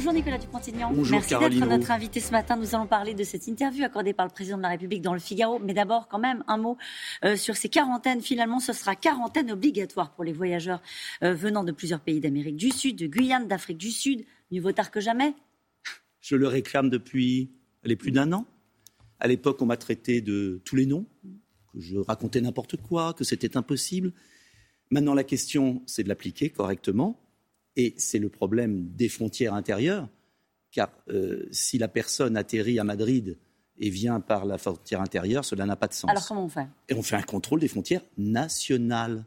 Bonjour Nicolas Dupont-Aignan. Merci d'être notre invité ce matin. Nous allons parler de cette interview accordée par le président de la République dans le Figaro. Mais d'abord, quand même, un mot euh, sur ces quarantaines. Finalement, ce sera quarantaine obligatoire pour les voyageurs euh, venant de plusieurs pays d'Amérique du Sud, de Guyane, d'Afrique du Sud. Mieux vaut tard que jamais. Je le réclame depuis les plus d'un an. À l'époque, on m'a traité de tous les noms, que je racontais n'importe quoi, que c'était impossible. Maintenant, la question, c'est de l'appliquer correctement. Et c'est le problème des frontières intérieures, car euh, si la personne atterrit à Madrid et vient par la frontière intérieure, cela n'a pas de sens. Alors comment on fait? Et on fait un contrôle des frontières nationales.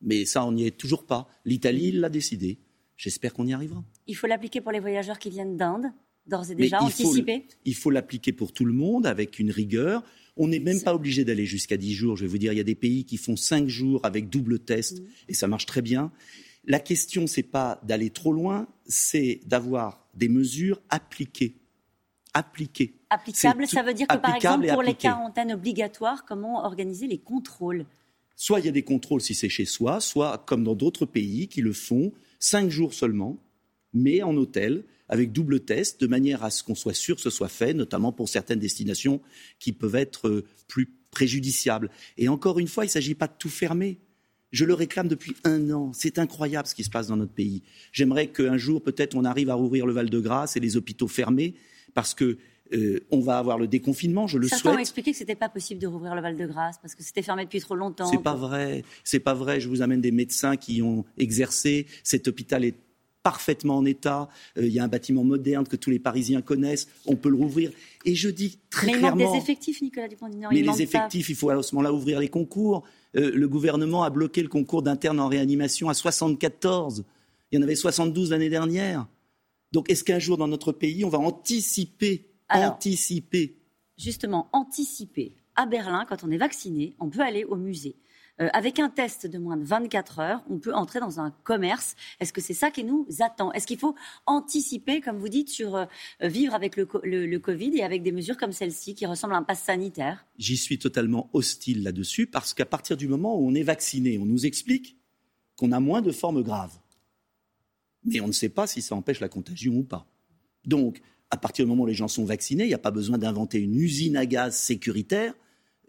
Mais ça, on n'y est toujours pas. L'Italie l'a décidé. J'espère qu'on y arrivera. Il faut l'appliquer pour les voyageurs qui viennent d'Inde, d'ores et déjà, anticiper? Il faut l'appliquer pour tout le monde avec une rigueur. On n'est même pas obligé d'aller jusqu'à 10 jours. Je vais vous dire, il y a des pays qui font 5 jours avec double test, mmh. et ça marche très bien. La question, n'est pas d'aller trop loin, c'est d'avoir des mesures appliquées. Appliquées. Applicables, ça veut dire que par exemple, pour les quarantaines obligatoires, comment organiser les contrôles? Soit il y a des contrôles si c'est chez soi, soit comme dans d'autres pays qui le font, cinq jours seulement, mais en hôtel, avec double test, de manière à ce qu'on soit sûr que ce soit fait, notamment pour certaines destinations qui peuvent être euh, plus préjudiciables. Et encore une fois, il ne s'agit pas de tout fermer. Je le réclame depuis un an. C'est incroyable ce qui se passe dans notre pays. J'aimerais qu'un jour, peut-être, on arrive à rouvrir le Val-de-Grâce et les hôpitaux fermés, parce que euh, on va avoir le déconfinement, je le Certains souhaite. ont expliqué que c'était pas possible de rouvrir le Val-de-Grâce parce que c'était fermé depuis trop longtemps. C'est pas vrai, c'est pas vrai. Je vous amène des médecins qui ont exercé. Cet hôpital est parfaitement en état. Euh, il y a un bâtiment moderne que tous les Parisiens connaissent. On peut le rouvrir. Et je dis très mais clairement. Il manque des effectifs, Nicolas Dupont-Aignan. Mais les effectifs, il faut à ce moment-là ouvrir les concours. Euh, le gouvernement a bloqué le concours d'interne en réanimation à 74. Il y en avait 72 l'année dernière. Donc est-ce qu'un jour dans notre pays, on va anticiper, anticiper Justement, anticiper. À Berlin, quand on est vacciné, on peut aller au musée. Euh, avec un test de moins de 24 heures, on peut entrer dans un commerce. Est-ce que c'est ça qui nous attend? Est-ce qu'il faut anticiper, comme vous dites, sur euh, vivre avec le, le, Covid et avec des mesures comme celle-ci qui ressemblent à un pass sanitaire? J'y suis totalement hostile là-dessus parce qu'à partir du moment où on est vacciné, on nous explique qu'on a moins de formes graves. Mais on ne sait pas si ça empêche la contagion ou pas. Donc, à partir du moment où les gens sont vaccinés, il n'y a pas besoin d'inventer une usine à gaz sécuritaire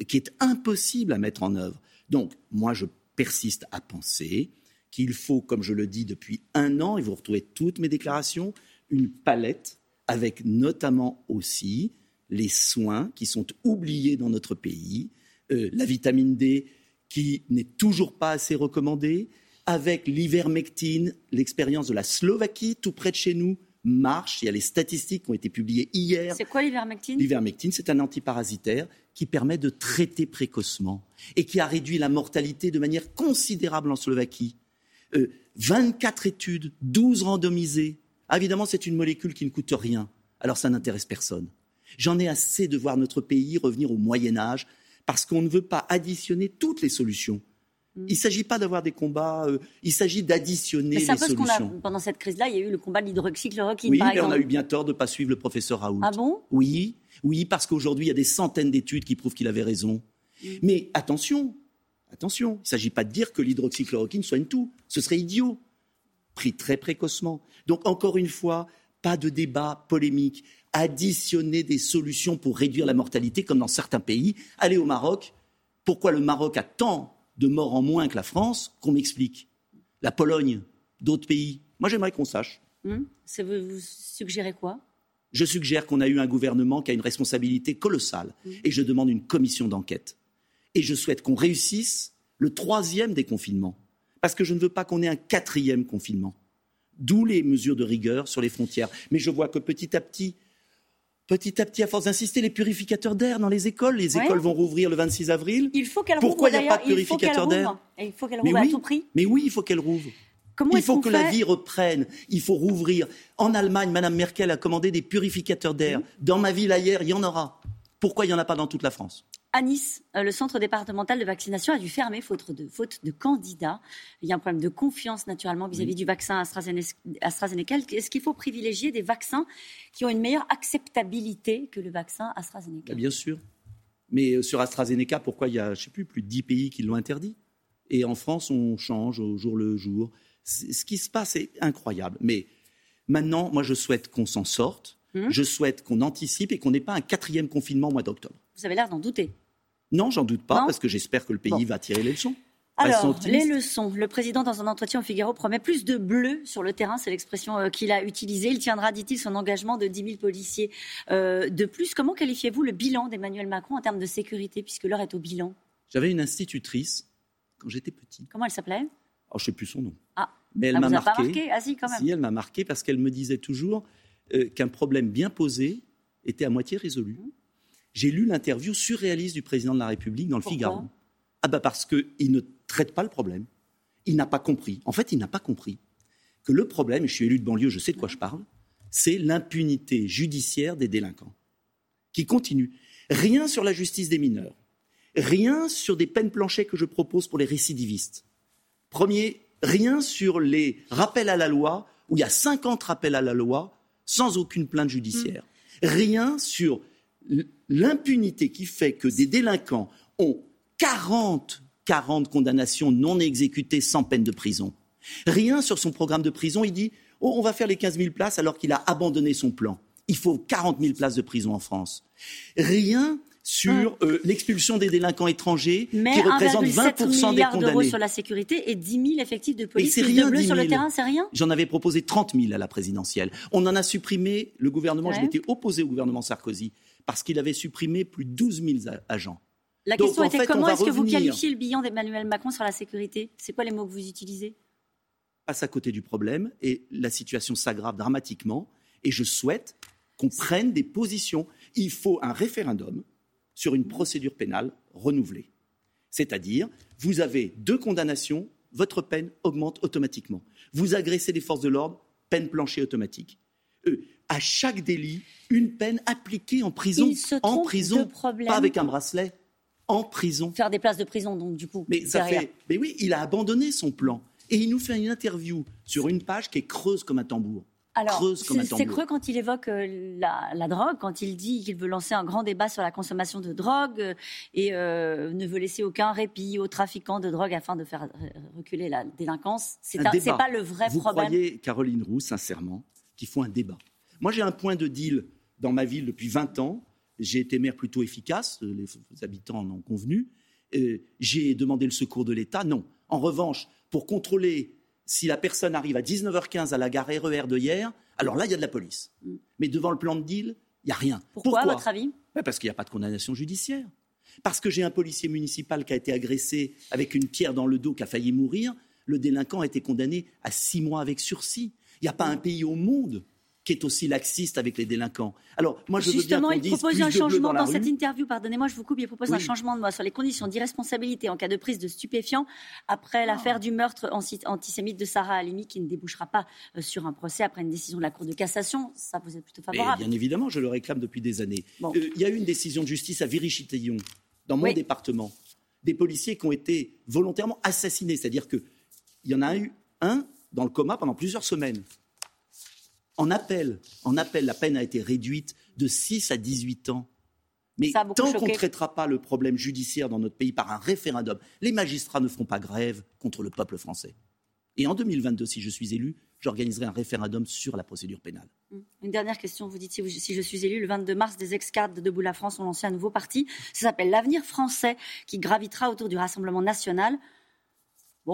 qui est impossible à mettre en œuvre. Donc, moi, je persiste à penser qu'il faut, comme je le dis depuis un an, et vous retrouvez toutes mes déclarations, une palette avec notamment aussi les soins qui sont oubliés dans notre pays, euh, la vitamine D qui n'est toujours pas assez recommandée, avec l'ivermectine, l'expérience de la Slovaquie, tout près de chez nous, marche. Il y a les statistiques qui ont été publiées hier. C'est quoi l'ivermectine? L'ivermectine, c'est un antiparasitaire qui permet de traiter précocement et qui a réduit la mortalité de manière considérable en Slovaquie. 24 euh, études, 12 randomisées. Ah, évidemment, c'est une molécule qui ne coûte rien. Alors ça n'intéresse personne. J'en ai assez de voir notre pays revenir au Moyen Âge parce qu'on ne veut pas additionner toutes les solutions. Mm. Il ne s'agit pas d'avoir des combats, euh, il s'agit d'additionner les solutions. pendant cette crise-là, il y a eu le combat de l'hydroxychloroquine. Oui, mais on a eu bien tort de ne pas suivre le professeur Raoult. Ah bon? Oui, oui, parce qu'aujourd'hui, il y a des centaines d'études qui prouvent qu'il avait raison. Mm. Mais attention, attention, il ne s'agit pas de dire que l'hydroxychloroquine soigne tout. Ce serait idiot. Pris très précocement. Donc, encore une fois, pas de débat polémique. Additionner des solutions pour réduire la mortalité, comme dans certains pays. Aller au Maroc. Pourquoi le Maroc a tant de morts en moins que la France, qu'on m'explique. La Pologne, d'autres pays. Moi, j'aimerais qu'on sache. Hum, vous, suggérez quoi? Je suggère qu'on a eu un gouvernement qui a une responsabilité colossale. Hum. Et je demande une commission d'enquête. Et je souhaite qu'on réussisse le troisième déconfinement. Parce que je ne veux pas qu'on ait un quatrième confinement. D'où les mesures de rigueur sur les frontières. Mais je vois que petit à petit, petit à petit, à force d'insister, les purificateurs d'air dans les écoles. Les écoles vont rouvrir le 26 avril. Il faut qu'elles Pourquoi il n'y a pas de purificateur d'air? Il faut qu'elles rouvrent à tout prix. Mais oui, il faut qu'elles rouvrent. il faut que la vie reprenne. Il faut rouvrir. En Allemagne, Mme Merkel a commandé des purificateurs d'air. Dans ma ville ailleurs, il y en aura. Pourquoi il n'y en a pas dans toute la France? À Nice, euh, le centre départemental de vaccination a dû fermer faute de, faute de candidats. Il y a un problème de confiance naturellement vis-à-vis du vaccin AstraZeneca. Est-ce qu'il faut privilégier des vaccins qui ont une meilleure acceptabilité que le vaccin AstraZeneca? Bien sûr. Mais euh, sur AstraZeneca, pourquoi il y a, je sais plus, plus de 10 pays qui l'ont interdit? Et en France, on change au jour le jour. Ce qui se passe est incroyable. Mais Maintenant, moi, je souhaite qu'on s'en sorte. Hmm. Je souhaite qu'on anticipe et qu'on n'ait pas un quatrième confinement au mois d'octobre. Vous avez l'air d'en douter. Non, j'en doute pas, Non parce que j'espère que le pays Bon. va tirer les leçons. Alors, les leçons. Le président, dans un entretien au Figaro, promet plus de bleu sur le terrain. C'est l'expression euh, qu'il a utilisée. Il tiendra, dit-il, son engagement de 10 000 policiers euh, de plus. Comment qualifiez-vous le bilan d'Emmanuel Macron en termes de sécurité, puisque l'heure est au bilan? J'avais une institutrice quand j'étais petit. Comment elle s'appelait? Alors, je ne sais plus son nom. Ah. Mais elle Elle m'a pas marqué. marqué Ah si, quand même. Si, elle m'a marqué parce qu'elle me disait toujours euh, qu'un problème bien posé était à moitié résolu. Mmh. J'ai lu l'interview surréaliste du président de la République dans le Pourquoi Figaro. Ah bah parce qu'il ne traite pas le problème. Il n'a pas compris. En fait, il n'a pas compris que le problème, et je suis élu de banlieue, je sais de quoi je parle, c'est l'impunité judiciaire des délinquants qui continue. Rien sur la justice des mineurs, rien sur des peines planchées que je propose pour les récidivistes. Premier, rien sur les rappels à la loi, où il y a 50 rappels à la loi sans aucune plainte judiciaire. Rien sur l'impunité qui fait que des délinquants ont 40, 40 condamnations non exécutées sans peine de prison. Rien sur son programme de prison. Il dit oh, on va faire les 15 000 places alors qu'il a abandonné son plan. Il faut 40 000 places de prison en France. Rien sur euh, l'expulsion des délinquants étrangers Mais qui représentent 1,7 20% des condamnés. sur la sécurité et 10 000 effectifs de police. Plus rien, de bleu 10 sur le 000. terrain, c'est rien? J'en avais proposé 30 000 à la présidentielle. On en a supprimé, le gouvernement, je m'étais opposé au gouvernement Sarkozy, parce qu'il avait supprimé plus de 12 000 a- agents. La Donc, question était fait, comment est-ce que vous qualifiez le bilan d'Emmanuel Macron sur la sécurité? C'est quoi les mots que vous utilisez? Passe à côté du problème et la situation s'aggrave dramatiquement. Et je souhaite qu'on prenne des positions. Il faut un référendum sur une procédure pénale renouvelée. C'est-à-dire, vous avez deux condamnations, votre peine augmente automatiquement. Vous agressez des forces de l'ordre, peine planchée automatique. Euh, à chaque délit, une peine appliquée en prison. Il se en prison, de pas avec un bracelet. En prison. Faire des places de prison, donc du coup. Mais ça fait. Mais oui, il a abandonné son plan. Et il nous fait une interview sur une page qui est creuse comme un tambour. Alors, creuse comme un c'est creux quand il évoque euh, la, la drogue, quand il dit qu'il veut lancer un grand débat sur la consommation de drogue euh, et euh, ne veut laisser aucun répit aux trafiquants de drogue afin de faire reculer la délinquance. C'est pas le vrai Vous problème. croyez, Caroline Roux, sincèrement, qu'il faut un débat Moi, j'ai un point de deal dans ma ville depuis 20 ans. J'ai été maire plutôt efficace, les habitants en ont convenu. Euh, j'ai demandé le secours de l'État, non. En revanche, pour contrôler si la personne arrive à 19h15 à la gare RER de hier, alors là, il y a de la police. Mm. Mais devant le plan de deal, il n'y a rien. Pourquoi, à votre avis? Ben, Parce qu'il n'y a pas de condamnation judiciaire. Parce que j'ai un policier municipal qui a été agressé avec une pierre dans le dos, qui a failli mourir. Le délinquant a été condamné à six mois avec sursis. Il n'y a pas un pays au monde qui est aussi laxiste avec les délinquants. Alors, moi, je veux bien Justement, il propose un changement dans cette interview. Pardonnez-moi, je vous coupe. Il propose un changement de loi sur les conditions d'irresponsabilité en cas de prise de stupéfiants après l'affaire du meurtre anti- antisémite de Sarah Halimi, qui ne débouchera pas euh, sur un procès après une décision de la Cour de cassation. Ça, vous êtes plutôt Mais favorable. bien évidemment, je le réclame depuis des années. Bon. Euh, Il y a eu une décision de justice à Viry-Châtillon, dans mon Oui. département, des policiers qui ont été volontairement assassinés. C'est-à-dire qu'il y en a eu un dans le coma pendant plusieurs semaines. En appel, en appel, la peine a été réduite de 6 à 18 ans. Mais tant qu'on ne traitera pas le problème judiciaire dans notre pays par un référendum, les magistrats ne feront pas grève contre le peuple français. Et en 2022, si je suis élu, j'organiserai un référendum sur la procédure pénale. Une dernière question. Vous dites si je suis élu le 22 mars, des ex-cadres de Debout la France ont lancé un nouveau parti. Ça s'appelle l'Avenir français, qui gravitera autour du Rassemblement national.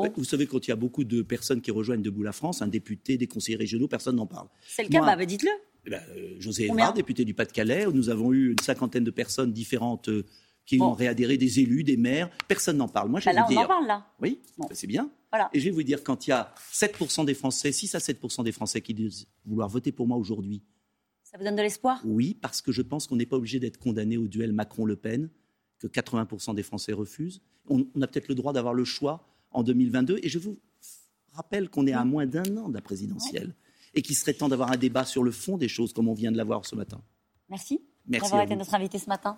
Bon, Vous savez, quand il y a beaucoup de personnes qui rejoignent Debout la France, un député, des conseillers régionaux, personne n'en parle. c'est le cas. moi- Bah, dites-le. Eh ben, euh, José Evrard, député du Pas-de-Calais, nous avons eu une cinquantaine de personnes différentes euh, qui Bon. ont réadhéré, des élus, des maires. Personne n'en parle. Moi, je Bah, vais là, vous on dire. en parle là. Oui, Bon. ben, c'est bien. Voilà. Et je vais vous dire, quand il y a 7% des Français, 6 à 7% des Français qui disent vouloir voter pour moi aujourd'hui, Ça vous donne de l'espoir? Oui, parce que je pense qu'on n'est pas obligé d'être condamné au duel Macron-Le Pen, que 80% des Français refusent. On, on a peut-être le droit d'avoir le choix en 2022. Et je vous rappelle qu'on est à moins d'un an de la présidentielle et qu'il serait temps d'avoir un débat sur le fond des choses, comme on vient de l'avoir ce matin. Merci Merci d'avoir été notre invité ce matin.